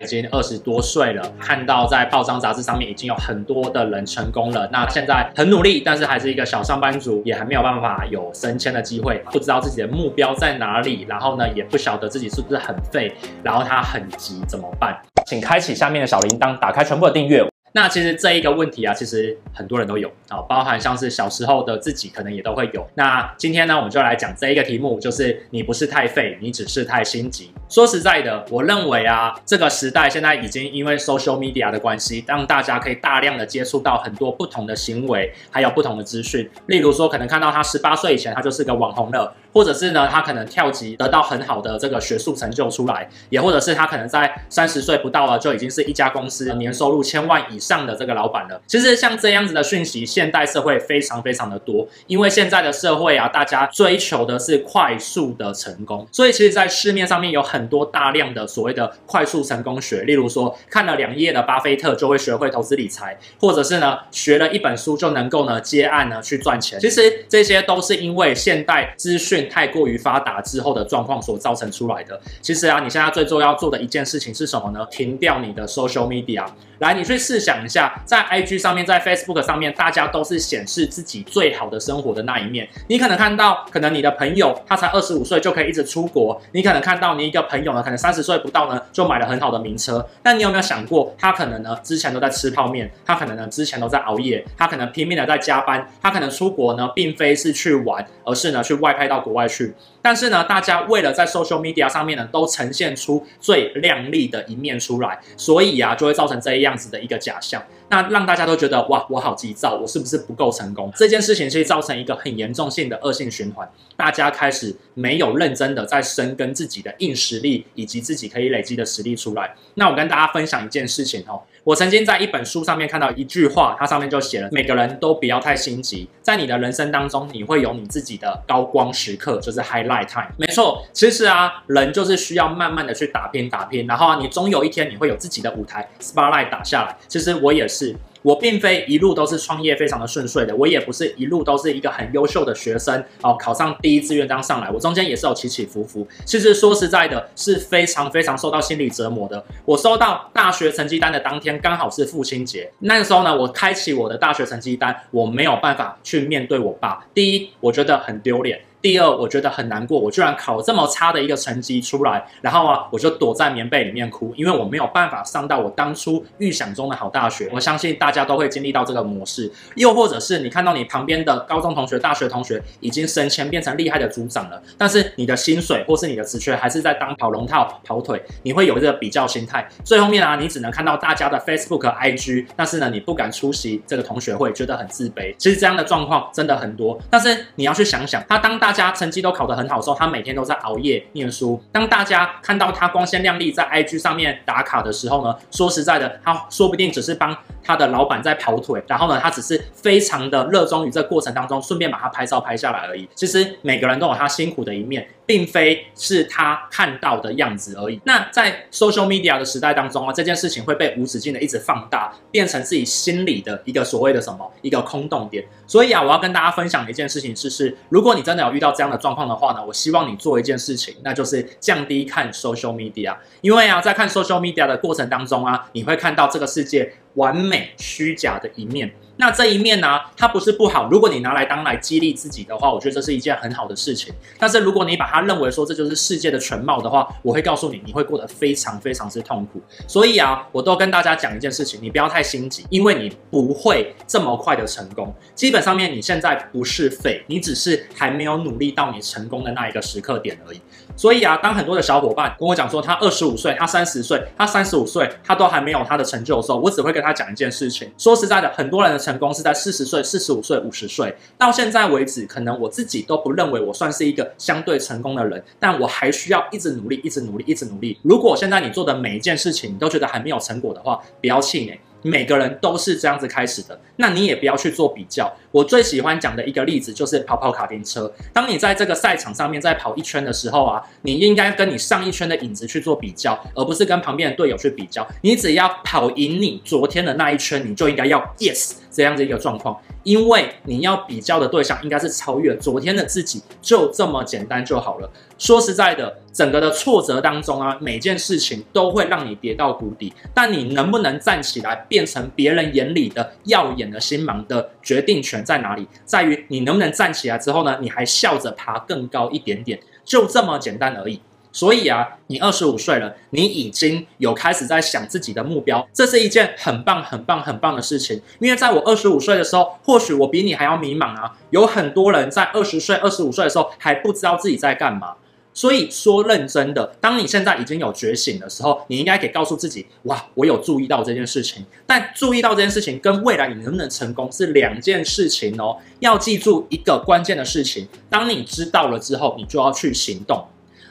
已经二十多岁了，看到在报章杂志上面已经有很多的人成功了，那现在很努力，但是还是一个小上班族，也还没有办法有升迁的机会，不知道自己的目标在哪里，然后呢，也不晓得自己是不是很废，然后他很急怎么办？请开启下面的小铃铛，打开全部的订阅。那其实这一个问题啊，其实很多人都有啊，包含像是小时候的自己，可能也都会有。那今天呢，我们就来讲这一个题目，就是你不是太废，你只是太心急。说实在的，我认为啊，这个时代现在已经因为 social media 的关系，让大家可以大量的接触到很多不同的行为，还有不同的资讯。例如说，可能看到他十八岁以前，他就是个网红了。或者是呢，他可能跳级得到很好的这个学术成就出来，也或者是他可能在三十岁不到了就已经是一家公司年收入千万以上的这个老板了。其实像这样子的讯息，现代社会非常非常的多，因为现在的社会啊，大家追求的是快速的成功，所以其实，在市面上面有很多大量的所谓的快速成功学，例如说看了两页的巴菲特就会学会投资理财，或者是呢学了一本书就能够呢接案呢去赚钱。其实这些都是因为现代资讯。太过于发达之后的状况所造成出来的。其实啊，你现在最重要做的一件事情是什么呢？停掉你的 social media。来，你去试想一下，在 IG 上面，在 Facebook 上面，大家都是显示自己最好的生活的那一面。你可能看到，可能你的朋友他才二十五岁就可以一直出国。你可能看到你一个朋友呢，可能三十岁不到呢，就买了很好的名车。但你有没有想过，他可能呢之前都在吃泡面，他可能呢之前都在熬夜，他可能拼命的在加班，他可能出国呢，并非是去玩，而是呢去外派到国外去。但是呢，大家为了在 social media 上面呢，都呈现出最亮丽的一面出来，所以啊，就会造成。这样子的一个假象，那让大家都觉得哇，我好急躁，我是不是不够成功？这件事情其实造成一个很严重性的恶性循环，大家开始没有认真的在深耕自己的硬实力，以及自己可以累积的实力出来。那我跟大家分享一件事情哦。我曾经在一本书上面看到一句话，它上面就写了：每个人都不要太心急，在你的人生当中，你会有你自己的高光时刻，就是 highlight time。没错，其实啊，人就是需要慢慢的去打拼打拼，然后啊，你总有一天你会有自己的舞台，spotlight 打下来。其实我也是。我并非一路都是创业非常的顺遂的，我也不是一路都是一个很优秀的学生哦，考上第一志愿当上来，我中间也是有起起伏伏。其实说实在的，是非常非常受到心理折磨的。我收到大学成绩单的当天，刚好是父亲节，那个时候呢，我开启我的大学成绩单，我没有办法去面对我爸。第一，我觉得很丢脸。第二，我觉得很难过，我居然考这么差的一个成绩出来，然后啊，我就躲在棉被里面哭，因为我没有办法上到我当初预想中的好大学。我相信大家都会经历到这个模式，又或者是你看到你旁边的高中同学、大学同学已经升迁变成厉害的组长了，但是你的薪水或是你的职缺还是在当跑龙套、跑腿，你会有这个比较心态。最后面啊，你只能看到大家的 Facebook、IG，但是呢，你不敢出席这个同学会，觉得很自卑。其实这样的状况真的很多，但是你要去想想，他当大。大家成绩都考得很好的时候，他每天都在熬夜念书。当大家看到他光鲜亮丽在 IG 上面打卡的时候呢，说实在的，他说不定只是帮他的老板在跑腿，然后呢，他只是非常的热衷于这过程当中，顺便把他拍照拍下来而已。其实每个人都有他辛苦的一面。并非是他看到的样子而已。那在 social media 的时代当中啊，这件事情会被无止境的一直放大，变成自己心里的一个所谓的什么一个空洞点。所以啊，我要跟大家分享一件事情是，是如果你真的有遇到这样的状况的话呢，我希望你做一件事情，那就是降低看 social media。因为啊，在看 social media 的过程当中啊，你会看到这个世界完美虚假的一面。那这一面呢、它不是不好。如果你拿来当来激励自己的话，我觉得这是一件很好的事情。但是如果你把它认为说这就是世界的全貌的话，我会告诉你，你会过得非常非常之痛苦。所以啊，我都跟大家讲一件事情，你不要太心急，因为你不会这么快的成功。基本上面你现在不是废，你只是还没有努力到你成功的那一个时刻点而已。所以啊，当很多的小伙伴跟我讲说他二十五岁、他三十岁、他三十五岁，他都还没有他的成就的时候，我只会跟跟他讲一件事情。说实在的，很多人的成功是在四十岁、四十五岁、五十岁。到现在为止，可能我自己都不认为我算是一个相对成功的人，但我还需要一直努力、一直努力、一直努力。如果现在你做的每一件事情你都觉得还没有成果的话，不要气馁。每个人都是这样子开始的，那你也不要去做比较。我最喜欢讲的一个例子就是跑跑卡丁车。当你在这个赛场上面在跑一圈的时候啊，你应该跟你上一圈的影子去做比较，而不是跟旁边的队友去比较。你只要跑赢你昨天的那一圈，你就应该要 yes 这样子一个状况，因为你要比较的对象应该是超越昨天的自己，就这么简单就好了。说实在的，整个的挫折当中啊，每件事情都会让你跌到谷底，但你能不能站起来，变成别人眼里的耀眼的星芒的决定权在哪里？在于你能不能站起来之后呢，你还笑着爬更高一点点，就这么简单而已。所以啊，你二十五岁了，你已经有开始在想自己的目标，这是一件很棒、很棒、很棒的事情。因为在我二十五岁的时候，或许我比你还要迷茫啊。有很多人在二十岁、二十五岁的时候还不知道自己在干嘛。所以说，认真的，当你现在已经有觉醒的时候，你应该可以告诉自己：哇，我有注意到这件事情。但注意到这件事情跟未来你能不能成功是两件事情哦。要记住一个关键的事情：当你知道了之后，你就要去行动。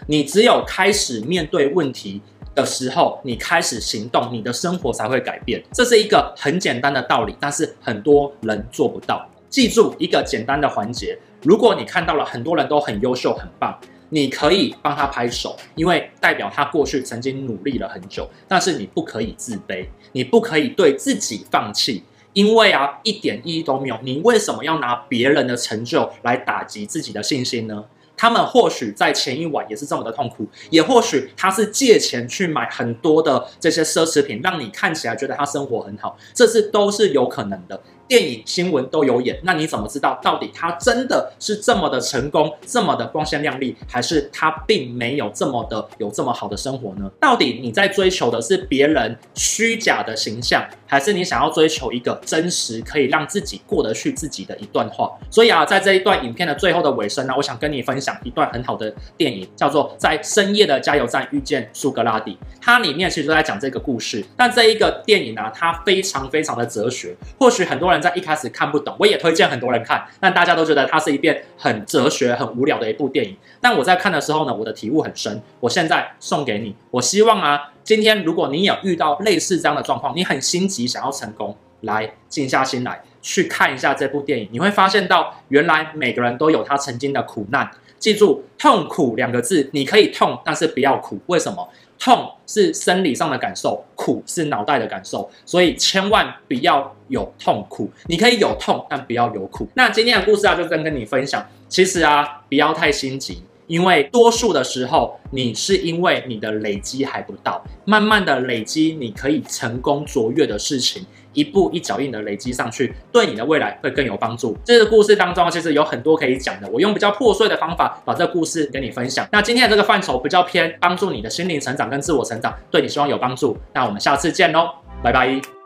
你只有开始面对问题的时候，你开始行动，你的生活才会改变。这是一个很简单的道理，但是很多人做不到。记住一个简单的环节：如果你看到了很多人都很优秀、很棒。你可以帮他拍手，因为代表他过去曾经努力了很久。但是你不可以自卑，你不可以对自己放弃，因为啊，一点意义都没有。你为什么要拿别人的成就来打击自己的信心呢？他们或许在前一晚也是这么的痛苦，也或许他是借钱去买很多的这些奢侈品，让你看起来觉得他生活很好，这是都是有可能的。电影、新闻都有演，那你怎么知道到底他真的是这么的成功，这么的光鲜亮丽，还是他并没有这么的有这么好的生活呢？到底你在追求的是别人虚假的形象，还是你想要追求一个真实可以让自己过得去自己的一段话？所以啊，在这一段影片的最后的尾声呢，我想跟你分享一段很好的电影，叫做《在深夜的加油站遇见苏格拉底》。它里面其实都在讲这个故事，但这一个电影啊，它非常非常的哲学，或许很多人在一开始看不懂，我也推荐很多人看，但大家都觉得它是一遍很哲学、很无聊的一部电影。但我在看的时候呢，我的体悟很深。我现在送给你，我希望啊，今天如果你有遇到类似这样的状况，你很心急想要成功，来静下心来去看一下这部电影，你会发现到原来每个人都有他曾经的苦难。记住“痛苦”两个字，你可以痛，但是不要苦。为什么？痛是生理上的感受，苦是脑袋的感受，所以千万不要有痛苦。你可以有痛，但不要有苦。那今天的故事啊，就跟跟你分享。其实啊，不要太心急，因为多数的时候，你是因为你的累积还不到，慢慢的累积，你可以成功卓越的事情。一步一脚印的累积上去，对你的未来会更有帮助。这个故事当中其实有很多可以讲的，我用比较破碎的方法把这个故事跟你分享。那今天的这个范畴比较偏帮助你的心灵成长跟自我成长，对你希望有帮助。那我们下次见喽，拜拜。